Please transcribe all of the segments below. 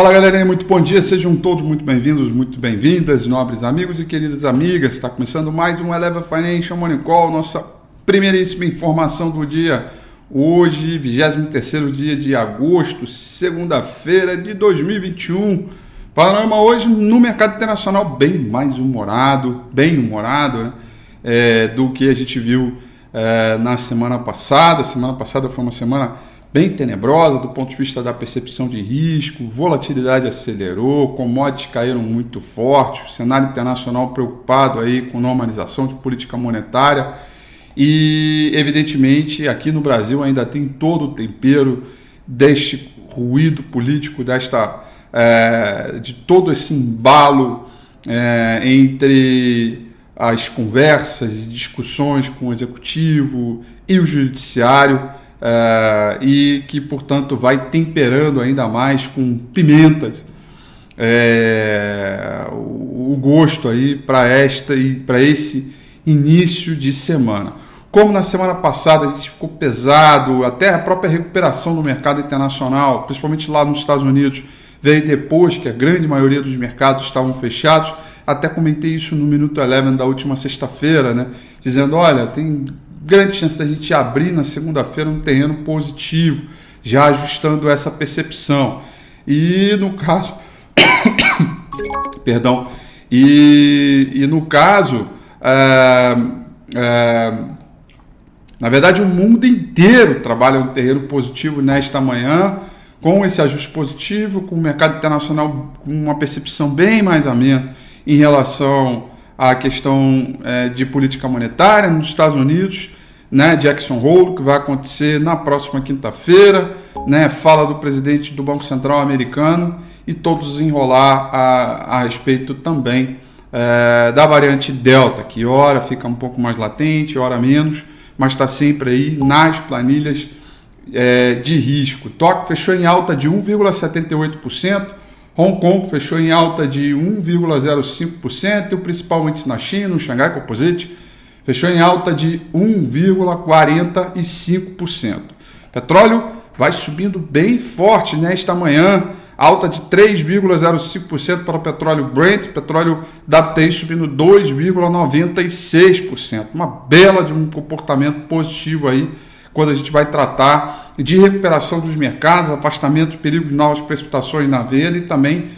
Fala galerinha, muito bom dia, sejam todos muito bem-vindos, muito bem-vindas, nobres amigos e queridas amigas. Está começando mais um Eleva Financial Money Call, nossa primeiríssima informação do dia. Hoje, 23 dia de agosto, segunda-feira de 2021. Panorama hoje no mercado internacional bem mais humorado, bem humorado, né? É, do que a gente viu é, na semana passada. Semana passada foi uma semana bem tenebrosa do ponto de vista da percepção de risco, volatilidade acelerou, commodities caíram muito forte, o cenário internacional preocupado aí com normalização de política monetária. E evidentemente aqui no Brasil ainda tem todo o tempero deste ruído político, desta é, de todo esse embalo é, entre as conversas e discussões com o executivo e o judiciário uh, e que, portanto, vai temperando ainda mais com pimentas é, o, o, gosto aí para esta e para esse início de semana. Como na semana passada a gente ficou pesado, até a própria recuperação do mercado internacional, principalmente lá nos Estados Unidos, veio depois que a grande maioria dos mercados estavam fechados. Até comentei isso no Minuto Eleven da última sexta-feira, né? Dizendo: olha, tem grande chance da gente abrir na segunda-feira um terreno positivo, já ajustando essa percepção. E no caso, perdão, e, e no caso, é, é, na verdade, o mundo inteiro trabalha um terreno positivo nesta manhã, com esse ajuste positivo, com o mercado internacional com uma percepção bem mais amena em relação a questão é, de política monetária nos Estados Unidos, né, Jackson Hole, que vai acontecer na próxima quinta-feira, né, fala do presidente do Banco Central americano e todos enrolar a, a respeito também é, da variante Delta, que ora fica um pouco mais latente, ora menos, mas está sempre aí nas planilhas é, de risco. Tóquio fechou em alta de 1,78%, Hong Kong fechou em alta de 1,05% e o principal índice na China, o Xangai Composite, fechou em alta de 1,45%. Petróleo vai subindo bem forte nesta manhã, alta de 3,05% para o petróleo Brent, petróleo WTI subindo 2,96%. Uma bela de um comportamento positivo aí quando a gente vai tratar de recuperação dos mercados, afastamento do perigo de novas precipitações na venda e também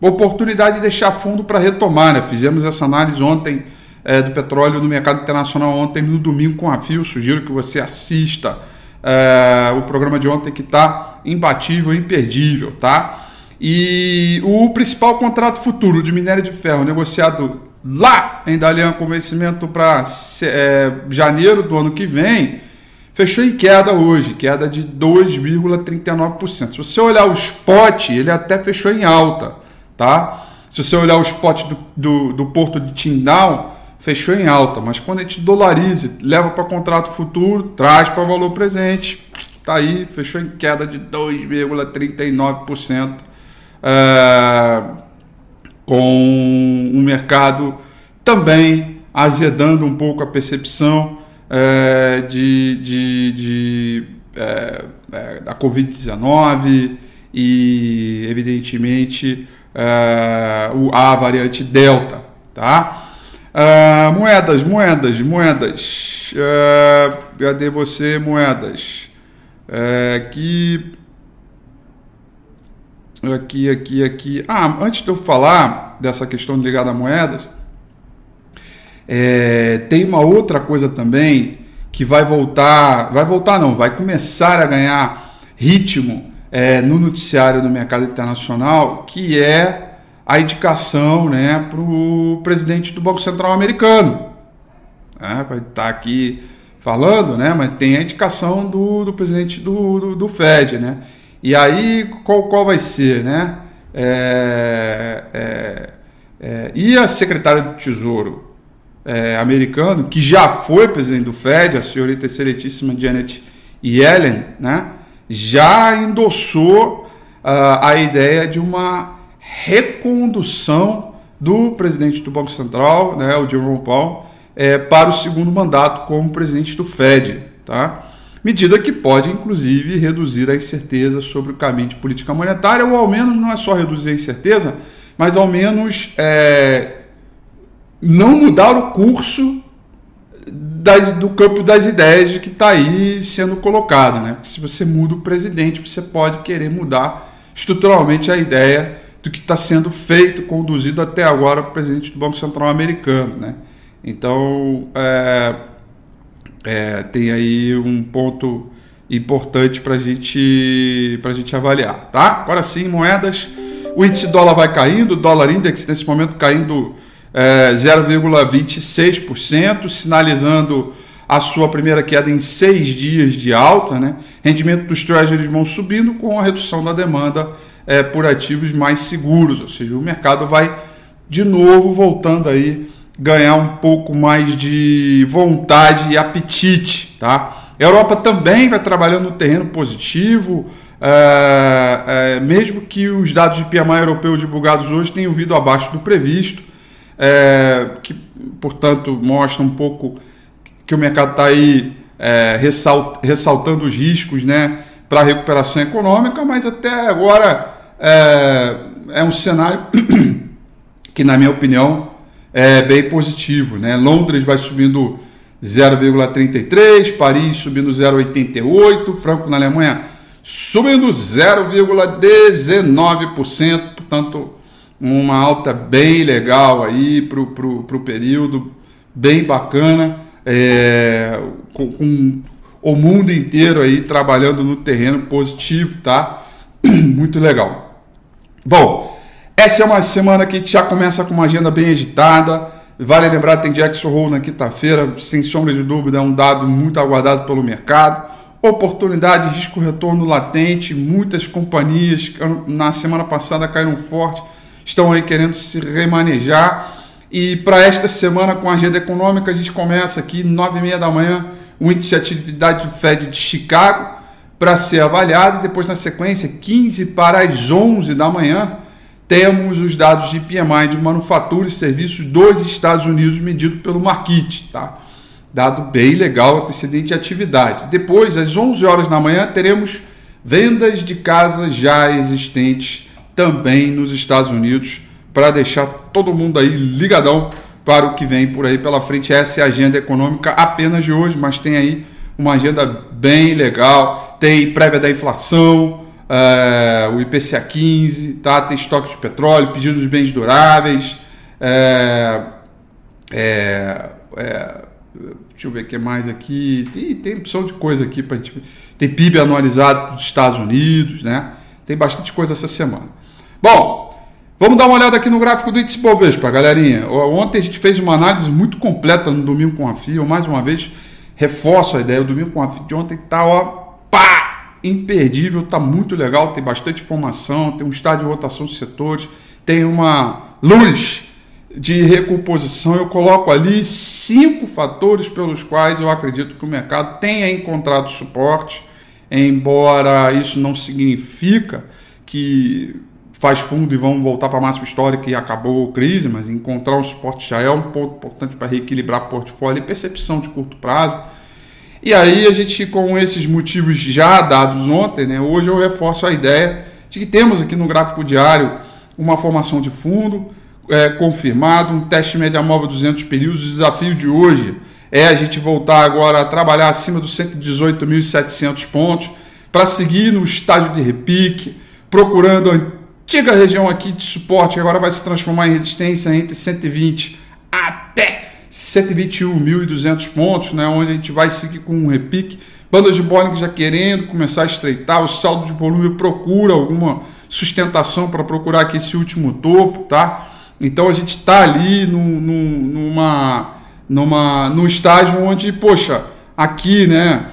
oportunidade de deixar fundo para retomar. Né? Fizemos essa análise ontem é, do petróleo no mercado internacional ontem no domingo com a Fio. Sugiro que você assista é, o programa de ontem que está imbatível, imperdível, tá? E o principal contrato futuro de minério de ferro negociado lá em Dalian com vencimento para é, janeiro do ano que vem fechou em queda hoje, queda de 2,39%. Se você olhar o spot, ele até fechou em alta, tá? Se você olhar o spot do, do, do Porto de Tindal, fechou em alta, mas quando a gente dolariza, leva para contrato futuro, traz para valor presente, tá aí, fechou em queda de 2,39%, é, com o mercado também azedando um pouco a percepção é, de, de, de é, é da Covid-19 e, evidentemente, a variante Delta, tá? Moedas, moedas, moedas. Cadê você, moedas? Aqui. Aqui, aqui, aqui. Ah, antes de eu falar dessa questão ligada a moedas, é, tem uma outra coisa também que vai voltar. Vai voltar, não, vai começar a ganhar ritmo é, no noticiário do mercado internacional, que é a indicação né, para o presidente do Banco Central americano. É, vai estar tá aqui falando, né, mas tem a indicação do, do presidente do, do, do, Fed. Né? E aí, qual, qual vai ser? Né? É, é, é, e a secretária do Tesouro é, americano, que já foi presidente do Fed, a senhorita excelentíssima Janet Yellen, né, já endossou uh, a ideia de uma recondução do presidente do Banco Central, né, o Jerome Powell, é, para o segundo mandato como presidente do Fed. Tá? Medida que pode, inclusive, reduzir a incerteza sobre o caminho de política monetária, ou ao menos não é só reduzir a incerteza, mas ao menos é, não mudar o curso das, do campo das ideias que está aí sendo colocado. Né? Se você muda o presidente, você pode querer mudar estruturalmente a ideia do que está sendo feito, conduzido até agora o presidente do Banco Central americano. Né? Então, é, é, tem aí um ponto importante para gente, a gente avaliar. Tá? Agora sim, moedas. O índice dólar vai caindo, o dólar index nesse momento caindo é, 0,26%, sinalizando a sua primeira queda em seis dias de alta. Né? Rendimento dos treasuries vão subindo com a redução da demanda é, por ativos mais seguros, ou seja, o mercado vai de novo voltando aí ganhar um pouco mais de vontade e apetite, tá? A Europa também vai trabalhando no terreno positivo, é, é, mesmo que os dados de PMI europeu divulgados hoje tenham vindo abaixo do previsto, é, que portanto mostra um pouco que o mercado está aí é, ressalt, ressaltando os riscos, né? para a recuperação econômica, mas até agora é, é um cenário que, na minha opinião, é bem positivo. Né? Londres vai subindo 0,33, Paris subindo 0,88, Franco na Alemanha subindo 0,19%, portanto, uma alta bem legal aí para o período, bem bacana, é, com, com o mundo inteiro aí trabalhando no terreno positivo, tá? Muito legal. Bom, essa é uma semana que já começa com uma agenda bem agitada. Vale lembrar, tem Jackson Hole na quinta-feira, sem sombra de dúvida, é um dado muito aguardado pelo mercado. oportunidade, risco, retorno latente. Muitas companhias na semana passada caíram forte, estão aí querendo se remanejar. E para esta semana, com a agenda econômica, a gente começa aqui, nove e meia da manhã, o índice de atividade do Fed de Chicago para ser avaliado. Depois, na sequência, 15 para as 11 da manhã, temos os dados de PMI de manufatura e serviços dos Estados Unidos medido pelo Markit, tá? Dado bem legal, antecedente de atividade. Depois, às 11 horas da manhã, teremos vendas de casas já existentes também nos Estados Unidos para deixar todo mundo aí ligadão para o que vem por aí pela frente. Essa é a agenda econômica apenas de hoje, mas tem aí uma agenda bem legal. Tem prévia da inflação, é, o IPCA 15, tá? tem estoque de petróleo, pedido de bens duráveis. É, é, deixa eu ver o que mais aqui. Tem, tem opção de coisa aqui para gente. Tem PIB anualizado dos Estados Unidos, né? Tem bastante coisa essa semana. Bom, Vamos dar uma olhada aqui no gráfico do índice Bovespa, galerinha. Ontem a gente fez uma análise muito completa no Domingo com a FIA. Mais uma vez, reforço a ideia. O Domingo com a FIA de ontem tá, ó, pá, imperdível, tá muito legal. Tem bastante informação, tem um estádio de rotação de setores, tem uma luz de recomposição. Eu coloco ali cinco fatores pelos quais eu acredito que o mercado tenha encontrado suporte, embora isso não significa que faz fundo e vão voltar para a máxima histórica e acabou a crise, mas encontrar um suporte já é um ponto importante para reequilibrar portfólio e percepção de curto prazo. E aí a gente, com esses motivos já dados ontem, né, hoje eu reforço a ideia de que temos aqui no gráfico diário uma formação de fundo é, confirmado, um teste média móvel 200 períodos. O desafio de hoje é a gente voltar agora a trabalhar acima dos 118.700 pontos para seguir no estágio de repique, procurando antiga região aqui de suporte agora vai se transformar em resistência entre 120 até 121.200 pontos, né, onde a gente vai seguir com um repique. Bandas de Bollinger já querendo começar a estreitar, o saldo de volume procura alguma sustentação para procurar aqui esse último topo, tá? Então a gente está ali num, num, numa, numa, num estágio onde, poxa, aqui, né,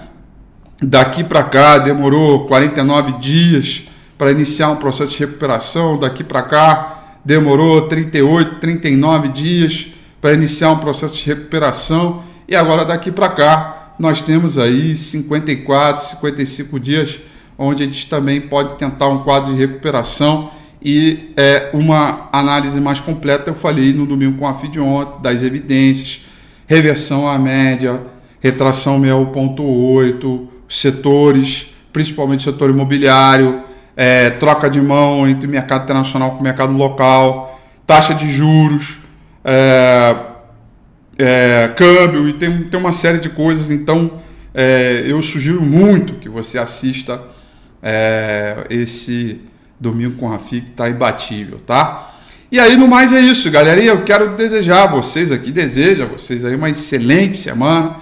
daqui para cá demorou 49 dias, para iniciar um processo de recuperação. Daqui para cá demorou 38, 39 dias para iniciar um processo de recuperação. E agora daqui para cá nós temos aí 54, 55 dias onde a gente também pode tentar um quadro de recuperação e é, uma análise mais completa eu falei no domingo com a FID ontem, das evidências, reversão à média, retração 6.8, setores, principalmente setor imobiliário, é, troca de mão entre mercado internacional com mercado local, taxa de juros, é, é, câmbio e tem, tem uma série de coisas. Então, é, eu sugiro muito que você assista é, esse Domingo com Rafi, que está imbatível, tá? E aí, no mais, é isso, galera. E eu quero desejar a vocês aqui, desejo a vocês aí uma excelente semana.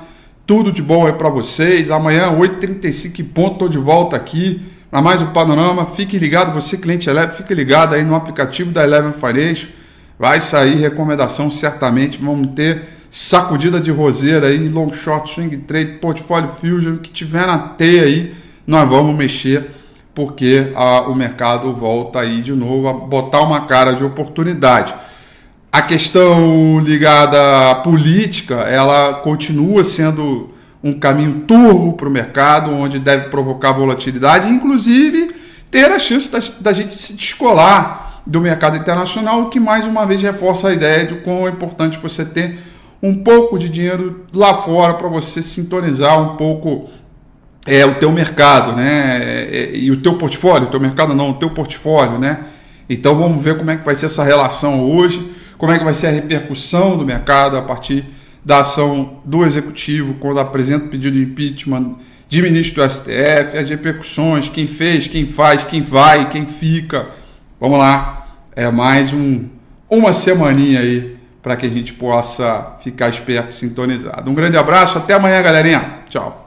Tudo de bom aí para vocês. Amanhã, 8h35 ponto, estou de volta aqui a mais um panorama. Fique ligado, você cliente Eleven, fique ligado aí no aplicativo da Eleven Financial. Vai sair recomendação certamente. Vamos ter sacudida de roseira aí, long short, swing trade, portfólio fusion, que tiver na teia aí, nós vamos mexer porque a, o mercado volta aí de novo a botar uma cara de oportunidade. A questão ligada à política, ela continua sendo um caminho turvo para o mercado, onde deve provocar volatilidade, inclusive ter a chance da, da, gente se descolar do mercado internacional, o que mais uma vez reforça a ideia de quão é importante você ter um pouco de dinheiro lá fora para você sintonizar um pouco é, o teu mercado, né? É, é, e o teu portfólio, o teu mercado não, o teu portfólio, né? Então vamos ver como é que vai ser essa relação hoje, como é que vai ser a repercussão do mercado a partir da ação do executivo quando apresenta o pedido de impeachment de ministro do STF, as repercussões, quem fez, quem faz, quem vai, quem fica. Vamos lá, é mais um uma semaninha aí para que a gente possa ficar esperto, sintonizado. Um grande abraço, até amanhã, galerinha. Tchau.